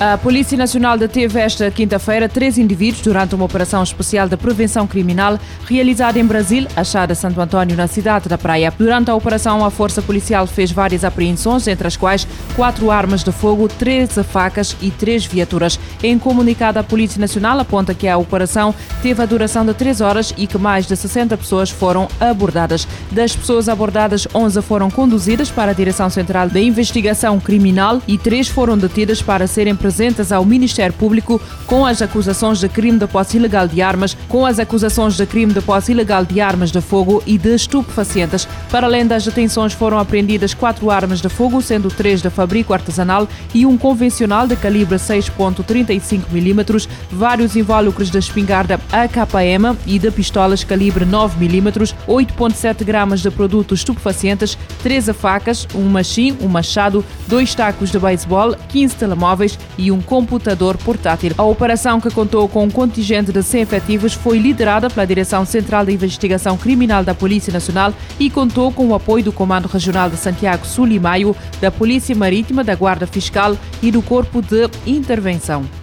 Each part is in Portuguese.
A Polícia Nacional deteve esta quinta-feira três indivíduos durante uma operação especial de prevenção criminal realizada em Brasil, achada Santo Antônio, na cidade da Praia. Durante a operação, a Força Policial fez várias apreensões, entre as quais quatro armas de fogo, três facas e três viaturas. Em comunicado, a Polícia Nacional aponta que a operação teve a duração de três horas e que mais de 60 pessoas foram abordadas. Das pessoas abordadas, 11 foram conduzidas para a Direção Central da Investigação Criminal e três foram detidas para serem apresentas ao Ministério Público com as acusações de crime de posse ilegal de armas, com as acusações de crime de posse ilegal de armas de fogo e de estupefacientes. Para além das detenções, foram apreendidas quatro armas de fogo, sendo três de fabrico artesanal e um convencional de calibre 6.35 mm, vários invólucros de espingarda AKM e de pistolas calibre 9 mm, 8.7 gramas de produtos estupefacientes, 13 facas, um machim, um machado, dois tacos de beisebol, 15 telemóveis e um computador portátil. A operação, que contou com um contingente de 100 efetivos, foi liderada pela Direção Central da Investigação Criminal da Polícia Nacional e contou com o apoio do Comando Regional de Santiago Sul e Maio, da Polícia Marítima, da Guarda Fiscal e do Corpo de Intervenção.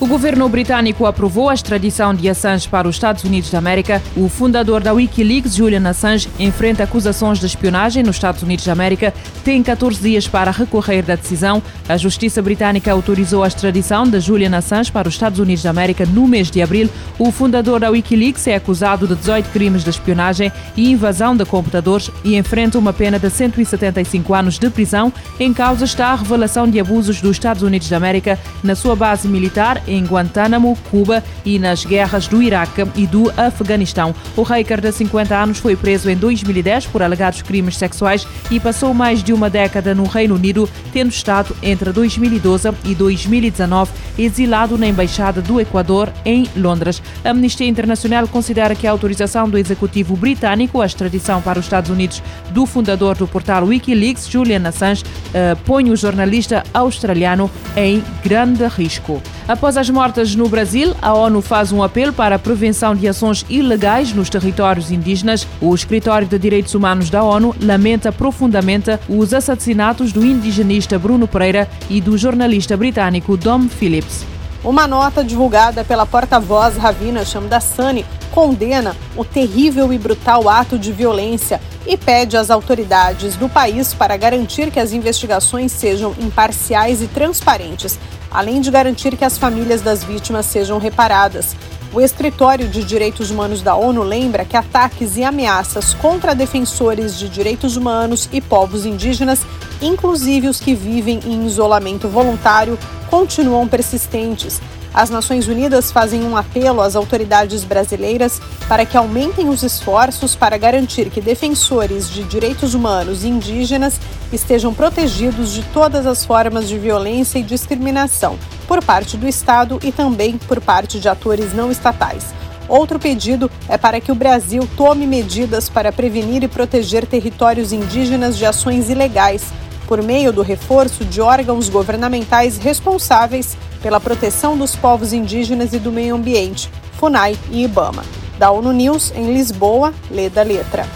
O governo britânico aprovou a extradição de Assange para os Estados Unidos da América. O fundador da Wikileaks, Julian Assange, enfrenta acusações de espionagem nos Estados Unidos da América. Tem 14 dias para recorrer da decisão. A justiça britânica autorizou a extradição de Julian Assange para os Estados Unidos da América no mês de abril. O fundador da Wikileaks é acusado de 18 crimes de espionagem e invasão de computadores e enfrenta uma pena de 175 anos de prisão. Em causa está a revelação de abusos dos Estados Unidos da América na sua base militar em Guantánamo, Cuba e nas guerras do Iraque e do Afeganistão. O hacker de 50 anos foi preso em 2010 por alegados crimes sexuais e passou mais de uma década no Reino Unido, tendo estado entre 2012 e 2019 exilado na Embaixada do Equador em Londres. A Amnistia Internacional considera que a autorização do executivo britânico à extradição para os Estados Unidos do fundador do portal Wikileaks, Julian Assange, uh, põe o jornalista australiano em grande risco. Após as mortes no Brasil, a ONU faz um apelo para a prevenção de ações ilegais nos territórios indígenas. O Escritório de Direitos Humanos da ONU lamenta profundamente os assassinatos do indigenista Bruno Pereira e do jornalista britânico Dom Phillips. Uma nota divulgada pela porta-voz Ravina Shamdasani condena o terrível e brutal ato de violência e pede às autoridades do país para garantir que as investigações sejam imparciais e transparentes, além de garantir que as famílias das vítimas sejam reparadas. O Escritório de Direitos Humanos da ONU lembra que ataques e ameaças contra defensores de direitos humanos e povos indígenas, inclusive os que vivem em isolamento voluntário, continuam persistentes. As Nações Unidas fazem um apelo às autoridades brasileiras para que aumentem os esforços para garantir que defensores de direitos humanos e indígenas estejam protegidos de todas as formas de violência e discriminação por parte do Estado e também por parte de atores não estatais. Outro pedido é para que o Brasil tome medidas para prevenir e proteger territórios indígenas de ações ilegais, por meio do reforço de órgãos governamentais responsáveis pela proteção dos povos indígenas e do meio ambiente, FUNAI e IBAMA. Da ONU News, em Lisboa, lê da letra.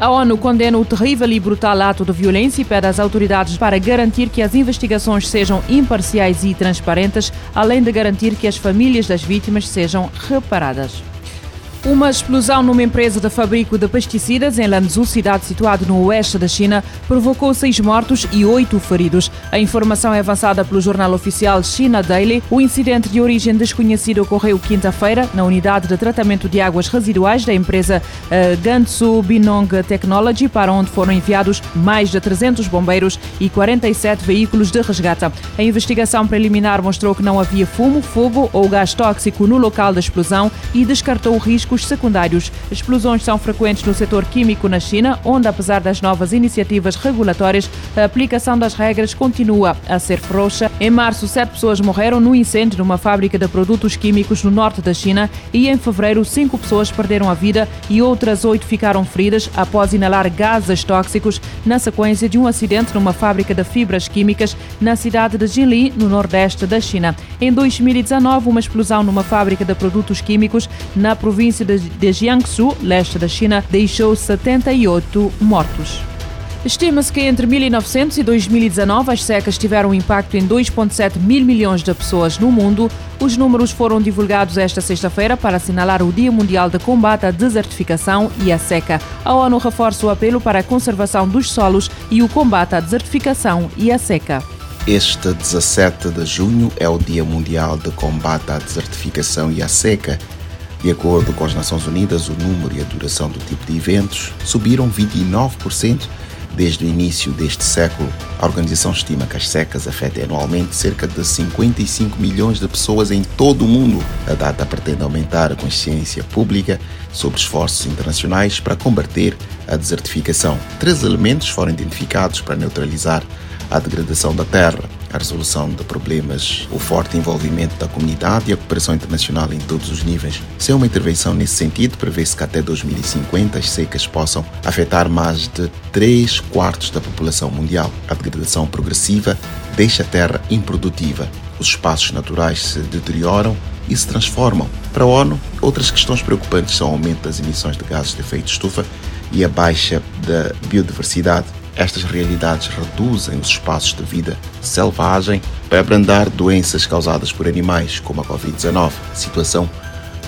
A ONU condena o terrível e brutal ato de violência e pede às autoridades para garantir que as investigações sejam imparciais e transparentes, além de garantir que as famílias das vítimas sejam reparadas. Uma explosão numa empresa de fabrico de pesticidas em Lanzhou, cidade situada no oeste da China, provocou seis mortos e oito feridos. A informação é avançada pelo jornal oficial China Daily. O incidente de origem desconhecida ocorreu quinta-feira na unidade de tratamento de águas residuais da empresa uh, Gansu Binong Technology, para onde foram enviados mais de 300 bombeiros e 47 veículos de resgate. A investigação preliminar mostrou que não havia fumo, fogo ou gás tóxico no local da explosão e descartou o risco riscos secundários. Explosões são frequentes no setor químico na China, onde, apesar das novas iniciativas regulatórias, a aplicação das regras continua a ser frouxa. Em março, sete pessoas morreram no incêndio numa fábrica de produtos químicos no norte da China e, em fevereiro, cinco pessoas perderam a vida e outras oito ficaram feridas após inalar gases tóxicos na sequência de um acidente numa fábrica de fibras químicas na cidade de Jinli, no nordeste da China. Em 2019, uma explosão numa fábrica de produtos químicos na província província de Jiangsu, leste da China, deixou 78 mortos. Estima-se que entre 1900 e 2019 as secas tiveram um impacto em 2,7 mil milhões de pessoas no mundo. Os números foram divulgados esta sexta-feira para assinalar o Dia Mundial de Combate à Desertificação e à Seca. A ONU reforça o apelo para a conservação dos solos e o combate à desertificação e à seca. Este 17 de junho é o Dia Mundial de Combate à Desertificação e à Seca. De acordo com as Nações Unidas, o número e a duração do tipo de eventos subiram 29% desde o início deste século. A organização estima que as secas afetem anualmente cerca de 55 milhões de pessoas em todo o mundo. A data pretende aumentar a consciência pública sobre esforços internacionais para combater a desertificação. Três elementos foram identificados para neutralizar a degradação da terra, a resolução de problemas, o forte envolvimento da comunidade e a cooperação internacional em todos os níveis. Sem uma intervenção nesse sentido, prevê-se que até 2050 as secas possam afetar mais de 3 quartos da população mundial. A degradação progressiva deixa a terra improdutiva. Os espaços naturais se deterioram e se transformam. Para a ONU, outras questões preocupantes são o aumento das emissões de gases de efeito estufa e a baixa da biodiversidade estas realidades reduzem os espaços de vida selvagem para abrandar doenças causadas por animais, como a Covid-19. Situação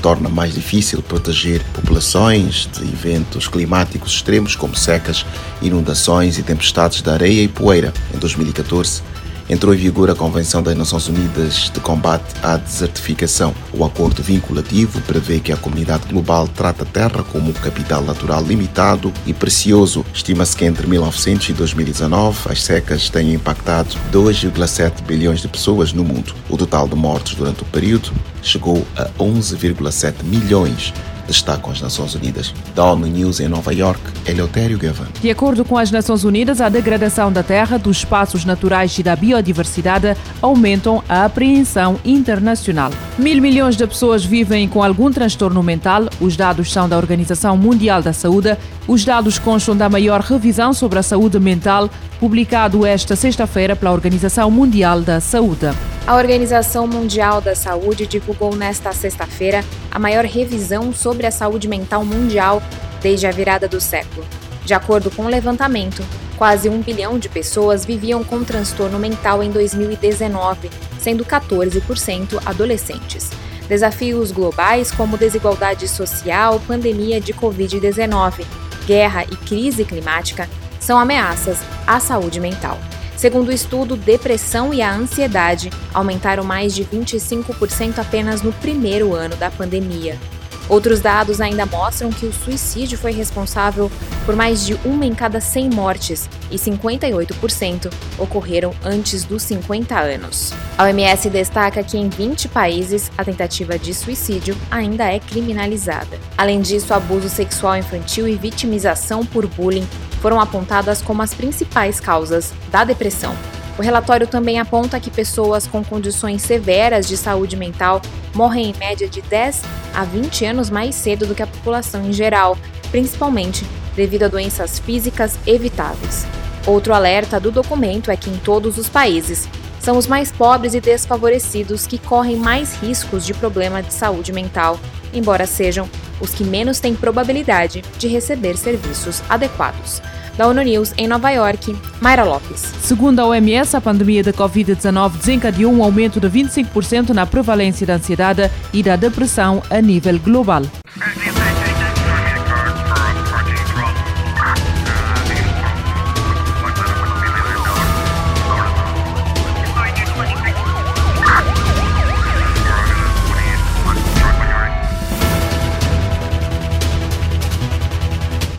torna mais difícil proteger populações de eventos climáticos extremos como secas, inundações e tempestades de areia e poeira. Em 2014, entrou em vigor a Convenção das Nações Unidas de Combate à Desertificação. O acordo vinculativo prevê que a comunidade global trata a terra como um capital natural limitado e precioso. Estima-se que entre 1900 e 2019 as secas tenham impactado 2,7 bilhões de pessoas no mundo. O total de mortes durante o período chegou a 11,7 milhões destacam as Nações Unidas. Da ONU News em Nova York, Eleutério Gavan. De acordo com as Nações Unidas, a degradação da terra, dos espaços naturais e da biodiversidade aumentam a apreensão internacional. Mil milhões de pessoas vivem com algum transtorno mental. Os dados são da Organização Mundial da Saúde. Os dados constam da maior revisão sobre a saúde mental, publicado esta sexta-feira pela Organização Mundial da Saúde. A Organização Mundial da Saúde divulgou nesta sexta-feira a maior revisão sobre a saúde mental mundial desde a virada do século. De acordo com o levantamento, quase um bilhão de pessoas viviam com transtorno mental em 2019, sendo 14% adolescentes. Desafios globais como desigualdade social, pandemia de Covid-19, guerra e crise climática são ameaças à saúde mental. Segundo o estudo, depressão e a ansiedade aumentaram mais de 25% apenas no primeiro ano da pandemia. Outros dados ainda mostram que o suicídio foi responsável por mais de uma em cada 100 mortes e 58% ocorreram antes dos 50 anos. A OMS destaca que em 20 países a tentativa de suicídio ainda é criminalizada. Além disso, abuso sexual infantil e vitimização por bullying foram apontadas como as principais causas da depressão. O relatório também aponta que pessoas com condições severas de saúde mental morrem em média de 10 a 20 anos mais cedo do que a população em geral, principalmente devido a doenças físicas evitáveis. Outro alerta do documento é que em todos os países são os mais pobres e desfavorecidos que correm mais riscos de problema de saúde mental, embora sejam os que menos têm probabilidade de receber serviços adequados. Da ONU News em Nova York, Mayra Lopes. Segundo a OMS, a pandemia da Covid-19 desencadeou um aumento de 25% na prevalência da ansiedade e da depressão a nível global.